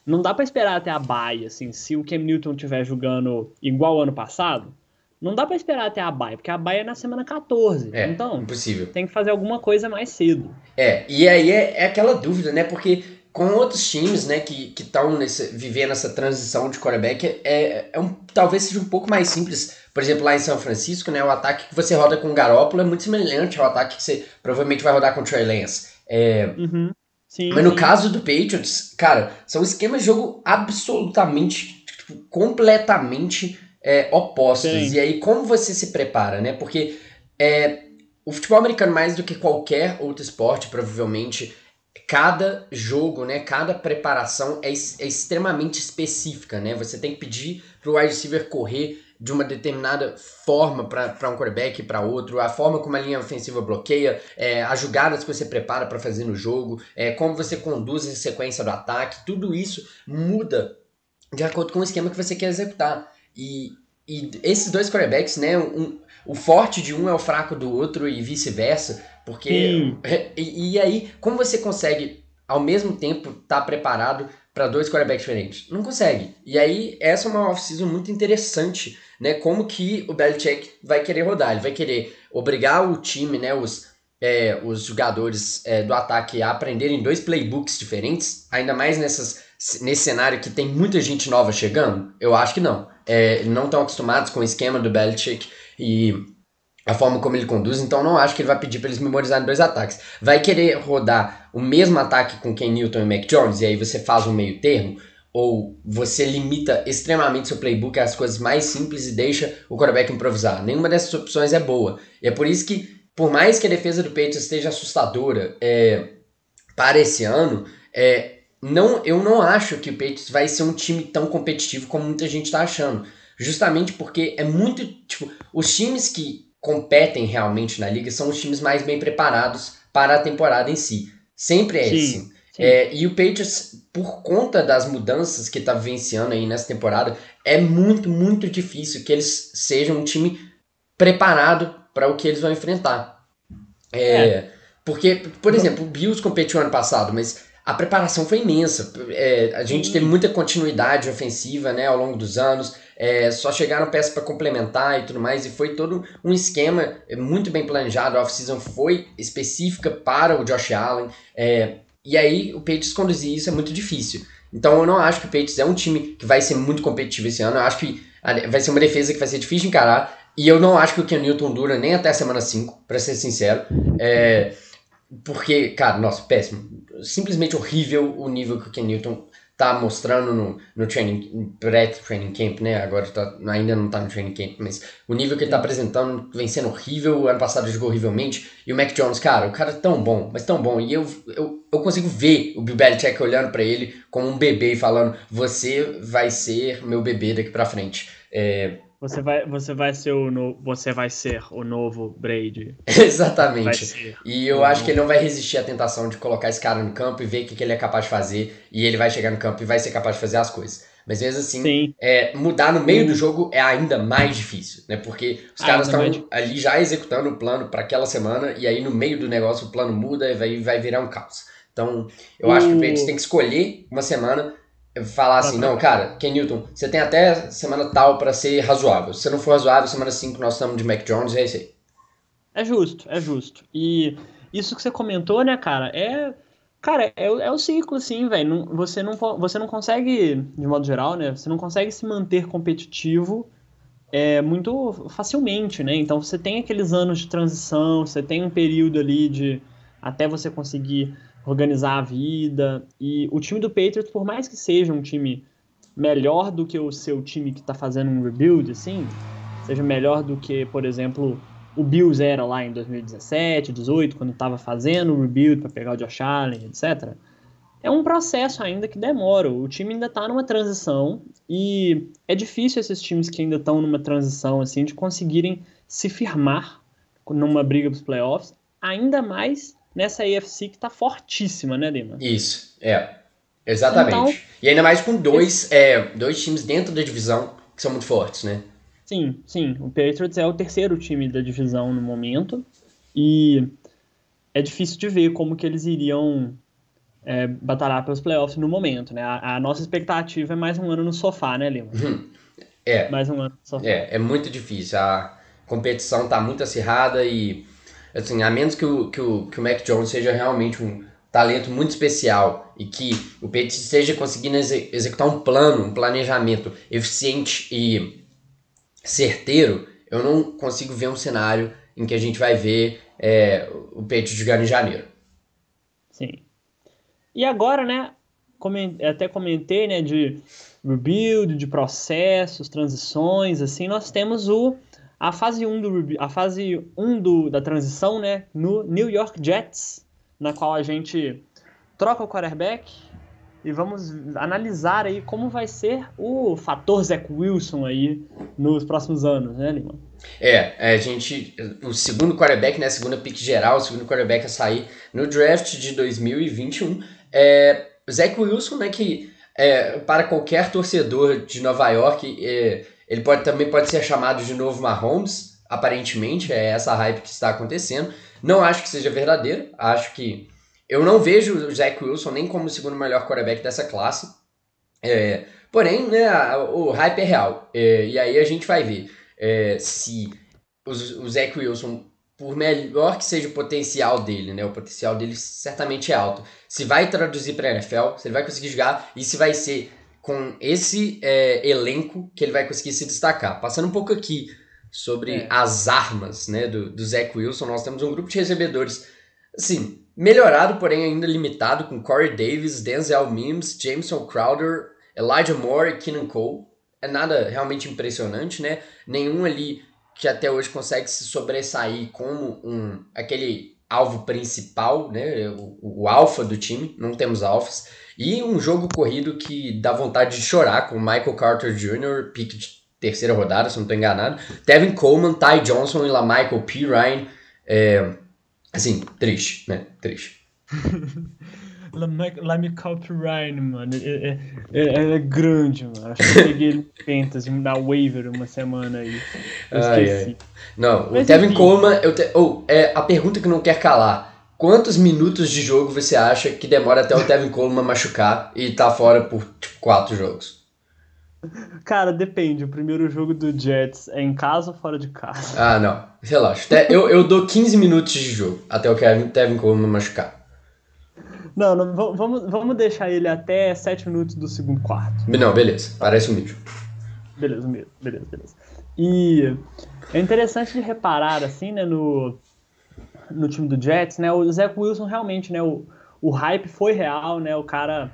não dá para esperar até a bye, assim, se o Cam Newton estiver jogando igual ano passado, não dá para esperar até a bye, porque a bye é na semana 14. É, então, impossível. tem que fazer alguma coisa mais cedo. É, e aí é, é aquela dúvida, né? Porque com outros times, né, que estão vivendo essa transição de quarterback, é, é um, talvez seja um pouco mais simples. Por exemplo, lá em São Francisco, né, o ataque que você roda com o Garoppolo é muito semelhante ao ataque que você provavelmente vai rodar com o Trey Lance. É, uhum. Sim, Mas no caso do Patriots, cara, são esquemas de jogo absolutamente, tipo, completamente é, opostos. Sim. E aí, como você se prepara, né? Porque é, o futebol americano, mais do que qualquer outro esporte, provavelmente, cada jogo, né, cada preparação é, é extremamente específica, né? Você tem que pedir para o wide receiver correr de uma determinada forma para um quarterback e para outro, a forma como a linha ofensiva bloqueia, é, as jogadas que você prepara para fazer no jogo, é, como você conduz a sequência do ataque, tudo isso muda de acordo com o esquema que você quer executar. E, e esses dois quarterbacks, né, um, o forte de um é o fraco do outro e vice-versa, porque. <laughs> E, e, aí, como você consegue ao mesmo tempo estar tá preparado para dois quarterbacks diferentes? Não consegue. E aí, essa é uma off-season muito interessante, né? Como que o Belichick vai querer rodar. Ele vai querer obrigar o time, né? Os, é, os jogadores é, do ataque a aprenderem dois playbooks diferentes, ainda mais nessas, nesse cenário que tem muita gente nova chegando? Eu acho que não. É, não estão acostumados com o esquema do Belichick e a forma como ele conduz, então não acho que ele vai pedir para eles memorizarem dois ataques. Vai querer rodar o mesmo ataque com Ken Newton e Mac Jones, e aí você faz um meio termo, ou você limita extremamente seu playbook às coisas mais simples e deixa o quarterback improvisar. Nenhuma dessas opções é boa. E é por isso que, por mais que a defesa do Patriots esteja assustadora é, para esse ano, é, não, eu não acho que o Patriots vai ser um time tão competitivo como muita gente está achando. Justamente porque é muito. Tipo, os times que competem realmente na liga são os times mais bem preparados para a temporada em si. Sempre é sim, assim. Sim. É, e o Patriots, por conta das mudanças que está vivenciando aí nessa temporada, é muito, muito difícil que eles sejam um time preparado para o que eles vão enfrentar. É, é. Porque, por exemplo, o Bills competiu ano passado, mas a preparação foi imensa. É, a gente teve muita continuidade ofensiva né, ao longo dos anos é, só chegaram peças para complementar e tudo mais, e foi todo um esquema muito bem planejado. A off-season foi específica para o Josh Allen, é, e aí o Patriots conduzir isso é muito difícil. Então eu não acho que o Patriots é um time que vai ser muito competitivo esse ano, eu acho que vai ser uma defesa que vai ser difícil de encarar, e eu não acho que o Ken Newton dura nem até a semana 5, para ser sincero. É, porque, cara, nossa, péssimo. Simplesmente horrível o nível que o Ken Newton tá mostrando no, no training, pré-training camp, né? Agora tá, ainda não tá no training camp, mas o nível que ele tá apresentando vem sendo horrível. O ano passado jogou horrivelmente. E o Mac Jones, cara, o cara é tão bom, mas tão bom. E eu, eu, eu consigo ver o Bill Belichick olhando para ele como um bebê e falando: Você vai ser meu bebê daqui pra frente. É, você vai, você vai ser o no, você vai ser o novo Brady. <laughs> Exatamente. E eu acho que ele não vai resistir à tentação de colocar esse cara no campo e ver o que, que ele é capaz de fazer. E ele vai chegar no campo e vai ser capaz de fazer as coisas. Mas mesmo assim, é, mudar no meio do jogo é ainda mais difícil, né? Porque os ah, caras estão ali já executando o plano para aquela semana e aí no meio do negócio o plano muda e vai, vai virar um caos. Então, eu acho que o Patriots tem que escolher uma semana falar assim, não, cara, Ken Newton, você tem até semana tal para ser razoável. Se você não for razoável, semana 5 nós estamos de Mac Jones, é isso aí. É justo, é justo. E isso que você comentou, né, cara, é. Cara, é, é o ciclo, assim, velho. Você não, você não consegue, de modo geral, né? Você não consegue se manter competitivo é, muito facilmente, né? Então você tem aqueles anos de transição, você tem um período ali de até você conseguir organizar a vida. E o time do Patriots, por mais que seja um time melhor do que o seu time que está fazendo um rebuild, assim, seja melhor do que, por exemplo, o Bills era lá em 2017, 2018, quando estava fazendo o rebuild para pegar o Josh Allen, etc. É um processo ainda que demora. O time ainda está numa transição e é difícil esses times que ainda estão numa transição assim de conseguirem se firmar numa briga para os playoffs, ainda mais nessa AFC que tá fortíssima, né, Lima? Isso, é. Exatamente. Então, e ainda mais com dois, esse... é, dois times dentro da divisão que são muito fortes, né? Sim, sim. O Patriots é o terceiro time da divisão no momento. E é difícil de ver como que eles iriam é, batalhar pelos playoffs no momento, né? A, a, nossa expectativa é mais um ano no sofá, né, Lima? Uhum. É. Mais um ano no sofá. É, é muito difícil. A competição tá muito acirrada e, assim, a menos que o, que o, que o Mac Jones seja realmente um talento muito especial e que o Petit esteja conseguindo exe executar um plano, um planejamento eficiente e certeiro, eu não consigo ver um cenário em que a gente vai ver é, o Petit jogar em janeiro. Sim. E agora, né, até comentei, né, de rebuild, de processos, transições, assim, nós temos o a fase 1 do a fase 1 do, da transição, né, no New York Jets, na qual a gente troca o quarterback e vamos analisar aí como vai ser o fator Zach Wilson aí nos próximos anos, né, Lima? É, a gente. O segundo quarterback, né? A segunda pick geral, o segundo quarterback a sair no draft de 2021. É, Zach Wilson, né? Que é, para qualquer torcedor de Nova York, é, ele pode, também pode ser chamado de novo Mahomes, aparentemente, é essa hype que está acontecendo. Não acho que seja verdadeiro, acho que. Eu não vejo o Zach Wilson nem como o segundo melhor quarterback dessa classe. É, porém, né, o hype é real. É, e aí a gente vai ver é, se os, o Zach Wilson, por melhor que seja o potencial dele, né, o potencial dele certamente é alto, se vai traduzir para a NFL, se ele vai conseguir jogar e se vai ser com esse é, elenco que ele vai conseguir se destacar. Passando um pouco aqui sobre é. as armas né, do, do Zach Wilson, nós temos um grupo de recebedores, assim, melhorado, porém ainda limitado, com Corey Davis, Denzel Mims, Jameson Crowder, Elijah Moore e Keenan Cole é nada realmente impressionante, né? Nenhum ali que até hoje consegue se sobressair como um aquele alvo principal, né? O, o alfa do time, não temos alfas. E um jogo corrido que dá vontade de chorar com Michael Carter Jr., pique de terceira rodada, se não estou enganado. Tevin Coleman, Ty Johnson e La Michael P. Ryan. É, assim, triste, né? Triste. <laughs> Lamical Ryan, mano. É, é, é, é, grande, mano. Acho que eu peguei ele no Fantasy, na waiver uma semana aí. Eu esqueci. Ai, Não, Mas, o Tevin enfim. Coleman. Eu te... oh, é a pergunta que não quer calar. Quantos minutos de jogo você acha que demora até o <laughs> Tevin Coleman machucar e tá fora por tipo, quatro jogos? Cara, depende. O primeiro jogo do Jets é em casa ou fora de casa? Ah, não. Relaxa. Eu, eu dou 15 minutos de jogo até o Tevin Coleman machucar. Não, não vamos, vamos deixar ele até 7 minutos do segundo quarto. Não, beleza. Parece um mídia. Beleza, beleza, beleza. E é interessante de reparar, assim, né, no, no time do Jets, né, o Zach Wilson realmente, né, o, o hype foi real, né, o cara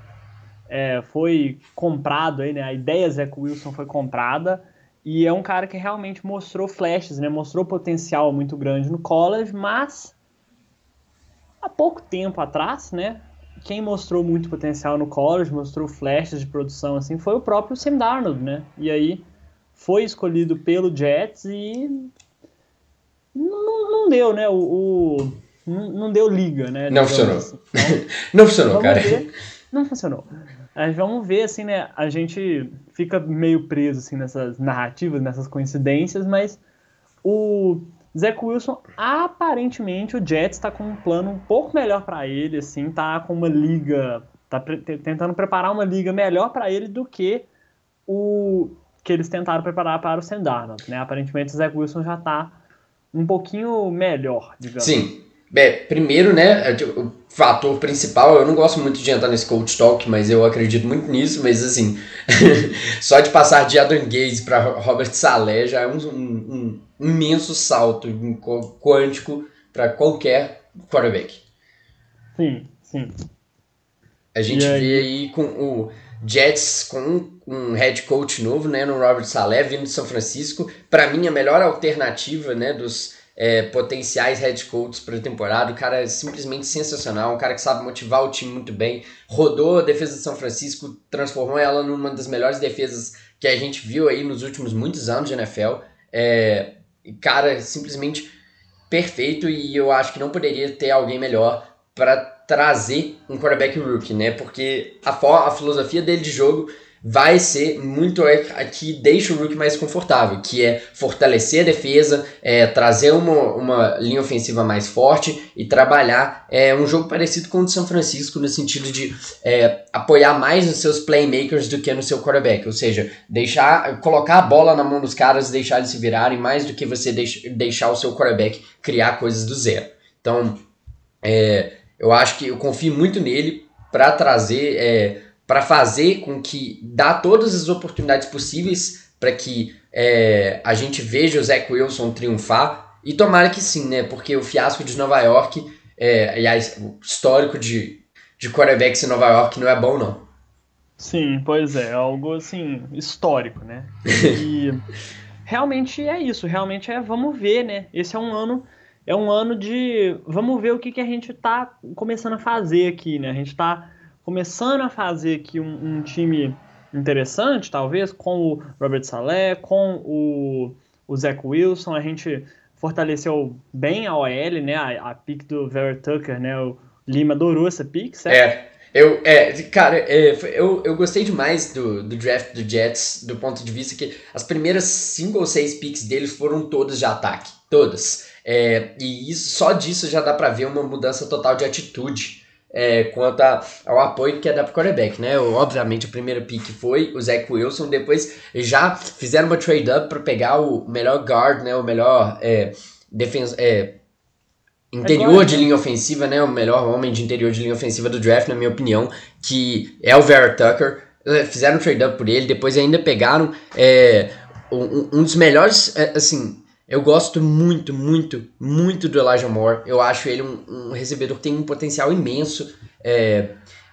é, foi comprado aí, né, a ideia Zach Wilson foi comprada e é um cara que realmente mostrou flashes, né, mostrou potencial muito grande no college, mas há pouco tempo atrás, né, quem mostrou muito potencial no college, mostrou flashes de produção assim, foi o próprio Sam Darnold, né? E aí foi escolhido pelo Jets e não, não deu, né? O, o não, deu liga, né? Não funcionou. Assim. <laughs> Então, não funcionou, cara. Ver. Não funcionou. Mas vamos ver, assim, né? A gente fica meio preso assim, nessas narrativas, nessas coincidências, mas o Zach Wilson, aparentemente o Jets está com um plano um pouco melhor para ele, assim, tá com uma liga, tá pre tentando preparar uma liga melhor para ele do que o que eles tentaram preparar para o Sam Darnold, né? Aparentemente o Zach Wilson já está um pouquinho melhor, digamos. Sim. Bem, primeiro, né, é, o fator principal, eu não gosto muito de entrar nesse coach talk, mas eu acredito muito nisso, mas assim, <laughs> só de passar de Adam Gaze para Robert Saleh já é um, um imenso salto quântico para qualquer quarterback. Sim, sim. A gente aí? vê aí com o Jets com um, um, head coach novo, né, no Robert Saleh, vindo de São Francisco. Para mim, a melhor alternativa, né, dos é, potenciais head coaches para a temporada. O cara é simplesmente sensacional, um cara que sabe motivar o time muito bem. Rodou a defesa de São Francisco, transformou ela numa das melhores defesas que a gente viu aí nos últimos muitos anos de NFL. É, cara, simplesmente perfeito e eu acho que não poderia ter alguém melhor para trazer um quarterback rookie, né? Porque a, a filosofia dele de jogo vai ser muito a que deixa o Rookie mais confortável, que é fortalecer a defesa, é, trazer uma, uma linha ofensiva mais forte e trabalhar é, um jogo parecido com o de São Francisco no sentido de é, apoiar mais nos seus playmakers do que no seu quarterback, ou seja, deixar colocar a bola na mão dos caras e deixar eles se virarem mais do que você deix, deixar o seu quarterback criar coisas do zero. Então, é, eu acho que eu confio muito nele para trazer é, para fazer com que dá todas as oportunidades possíveis para que é, a gente veja o Zach Wilson triunfar e tomara que sim, né? Porque o fiasco de Nova York, é, aliás, o histórico de, de quarterbacks em Nova York não é bom, não. Sim, pois é, algo assim, histórico, né? E <laughs> realmente é isso, realmente é vamos ver, né? Esse é um ano é um ano de vamos ver o que, que a gente tá começando a fazer aqui, né? A gente tá começando a fazer aqui um, um, time interessante, talvez, com o Robert Saleh, com o, o Zach Wilson, a gente fortaleceu bem a OL, né, a, a pick do Vera Tucker, né, o Lima adorou essa pick, certo? É, eu, é, cara, é, eu, eu gostei demais do, do draft do Jets, do ponto de vista que as primeiras cinco ou seis picks deles foram todas de ataque, todas. É, e isso, só disso já dá para ver uma mudança total de atitude é, quanto a, ao apoio que é dar pro quarterback, né? Obviamente, o primeiro pick foi o Zach Wilson, depois já fizeram uma trade-up para pegar o melhor guard, né? O melhor é, defensa, é, interior de linha ofensiva, né? O melhor homem de interior de linha ofensiva do draft, na minha opinião, que é o Vera Tucker. É, fizeram um trade-up por ele, depois ainda pegaram é, um, um dos melhores, é, assim, eu gosto muito, muito, muito do Elijah Moore. Eu acho ele um, um recebedor que tem um potencial imenso. É,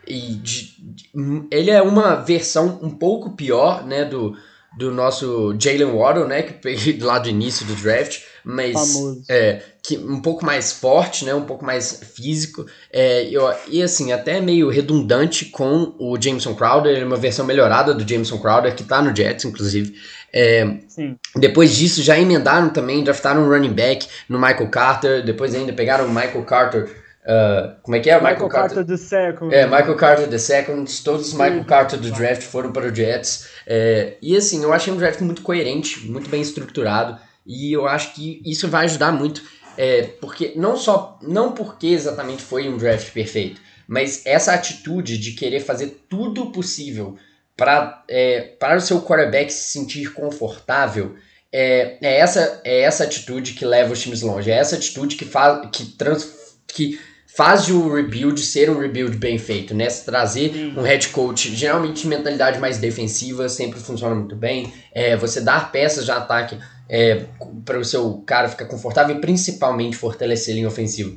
e de, de, ele é uma versão um pouco pior, né, do, do nosso Jalen Waddle, né, que peguei <laughs> lá do início do draft, mas é, que um pouco mais forte, né, um pouco mais físico, é, eu, e assim, até meio redundante com o Jameson Crowder, ele é uma versão melhorada do Jameson Crowder, que tá no Jets, inclusive, é, depois disso, já emendaram também, draftaram um running back no Michael Carter. Depois ainda pegaram o Michael Carter. Uh, como é que é? Michael, Michael Carter, Carter the Second. É, Michael Carter the Second. Todos os Michael Carter do draft foram para o Jets. É, e assim, eu achei um draft muito coerente, muito bem estruturado. E eu acho que isso vai ajudar muito. É, porque não só. Não porque exatamente foi um draft perfeito, mas essa atitude de querer fazer tudo possível para é, para o seu quarterback se sentir confortável, é, é, essa, é essa atitude que leva os times longe. É essa atitude que faz, que trans, que faz o rebuild ser um rebuild bem feito, né? Trazer um head coach, geralmente de mentalidade mais defensiva, sempre funciona muito bem. É, você dar peças de ataque é, para o seu cara ficar confortável e principalmente fortalecer a linha ofensiva.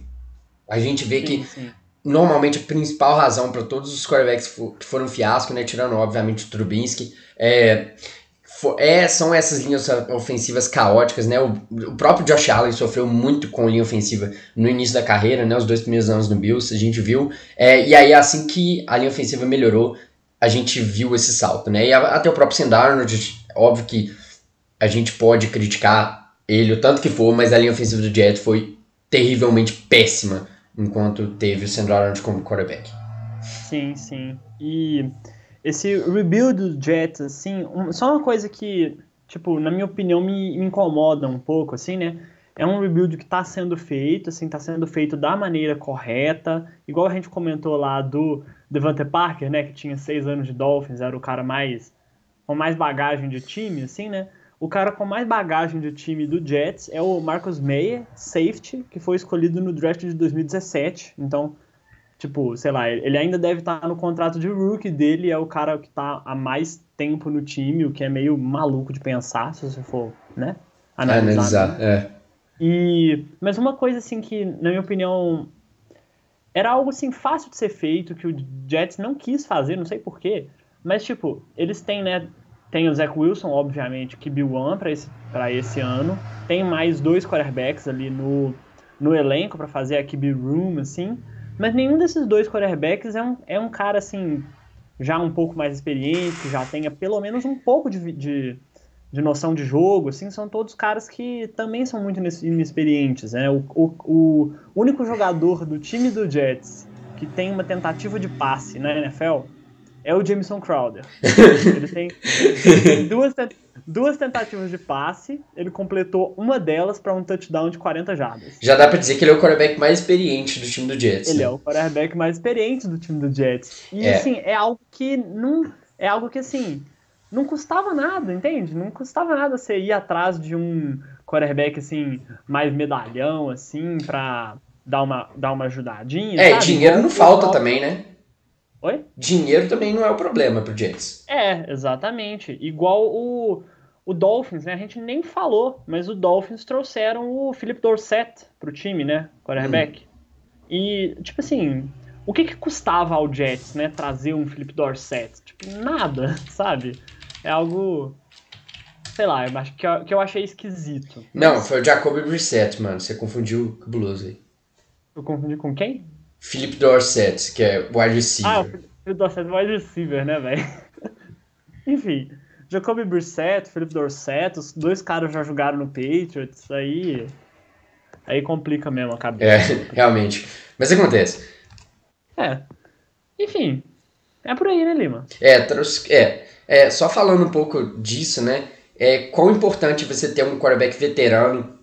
A gente vê sim, que sim normalmente a principal razão para todos os quarterbacks que foram fiasco, né, tirando obviamente o Trubinsky, é, é, são essas linhas ofensivas caóticas, né? O, o, próprio Josh Allen sofreu muito com linha ofensiva no início da carreira, né? Os dois primeiros anos no Bills, a gente viu. É, e aí, assim que a linha ofensiva melhorou, a gente viu esse salto, né? E até o próprio Sandarnold, óbvio que a gente pode criticar ele o tanto que for, mas a linha ofensiva do Jet foi terrivelmente péssima enquanto teve o Sam Darnold como quarterback. Sim, sim. E esse rebuild do Jets, assim, um, só uma coisa que, tipo, na minha opinião, me, me incomoda um pouco, assim, né? É um rebuild que está sendo feito, assim, está sendo feito da maneira correta, igual a gente comentou lá do Devante Parker, né, que tinha seis anos de Dolphins, era o cara mais com mais bagagem de time, assim, né? O cara com mais bagagem de time do Jets é o Marcus Meyer, safety, que foi escolhido no draft de 2017. Então, tipo, sei lá, ele ainda deve estar no contrato de rookie dele, é o cara que está há mais tempo no time, o que é meio maluco de pensar, se você for, né? Analisar, Analisar é. E, mas uma coisa assim que, na minha opinião, era algo assim fácil de ser feito, que o Jets não quis fazer, não sei porquê, mas tipo, eles têm, né, tem o Zach Wilson, obviamente, que Bill One para esse, esse ano. Tem mais dois quarterbacks ali no, no elenco para fazer a QB Room, assim. Mas nenhum desses dois quarterbacks é um, é um cara, assim, já um pouco mais experiente, que já tenha pelo menos um pouco de, de, de noção de jogo, assim. São todos caras que também são muito inexperientes, né? O, o, o único jogador do time do Jets que tem uma tentativa de passe na NFL é o Jameson Crowder. <laughs> ele tem, ele tem duas, duas tentativas de passe, ele completou uma delas para um touchdown de 40 jardas. Já dá para dizer que ele é o quarterback mais experiente do time do Jets. Ele né? é o quarterback mais experiente do time do Jets. E é. assim, é algo que não é algo que assim, não custava nada, entende? Não custava nada você ir atrás de um quarterback assim mais medalhão assim para dar uma dar uma ajudadinha, É, sabe? dinheiro não falta também, né? Oi? Dinheiro também não é o problema pro Jets. É, exatamente. Igual o, o Dolphins, né? A gente nem falou, mas o Dolphins trouxeram o Philip Dorsett pro time, né? Quarterback. Hum. E, tipo assim, o que que custava ao Jets, né? Trazer um Philip Dorsett? Tipo, nada, <laughs> sabe? É algo... Sei lá, eu acho que eu, que eu achei esquisito. Não, foi o Jacoby Brissett, mano. Você confundiu o cabuloso aí. Eu confundi com quem? Philip Dorsett, que é wide receiver. Ah, o Philip Dorsett é wide receiver, né, velho? <laughs> Enfim, Jacoby Brissett, Philip Dorsett, os dois caras já jogaram no Patriots, aí aí complica mesmo a cabeça. É, <laughs> realmente. Mas acontece. É. Enfim, é por aí, né, Lima? É, é, é só falando um pouco disso, né? É quão importante você ter um quarterback veterano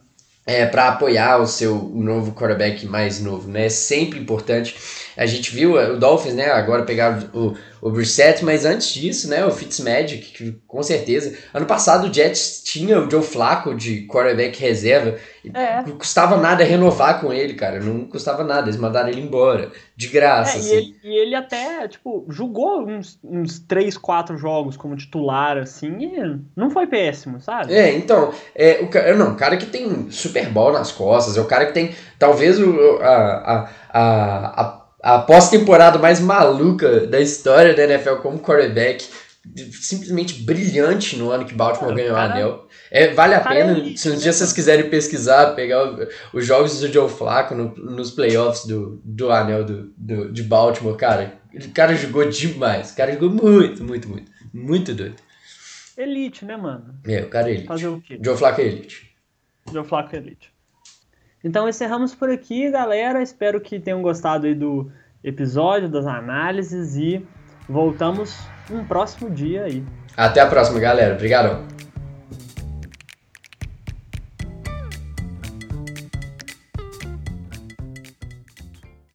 é, para apoiar o seu novo quarterback mais novo, né? É sempre importante. A gente viu é, o Dolphins, né? Agora pegar o, o Brissett, mas antes disso, né? O Fitzmagic, que com certeza. Ano passado o Jets tinha o Joe Flacco de quarterback reserva. É. Não custava nada renovar com ele, cara. Não custava nada. Eles mandaram ele embora. De graça, é, assim. E ele, e ele, até, tipo, jogou uns, uns 3, 4 jogos como titular, assim, e não foi péssimo, sabe? É, então, é, o cara, não, o cara que tem Super Bowl nas costas, é o cara que tem, talvez, o, a, a, a, a a pós-temporada mais maluca da história da NFL como quarterback, simplesmente brilhante no ano que Baltimore ganhou o anel. É, vale a pena, é se um dia vocês quiserem pesquisar, pegar os jogos do Joe Flacco no, nos playoffs do, do anel do, do, de Baltimore, cara, o cara jogou demais, o cara jogou muito, muito, muito, muito doido. Elite, né, mano? É, o cara é elite. Fazer o quê? Joe Flacco é elite. Joe Flacco é elite. Então encerramos por aqui, galera. Espero que tenham gostado do episódio, das análises e voltamos um próximo dia aí. Até a próxima, galera. Obrigadão.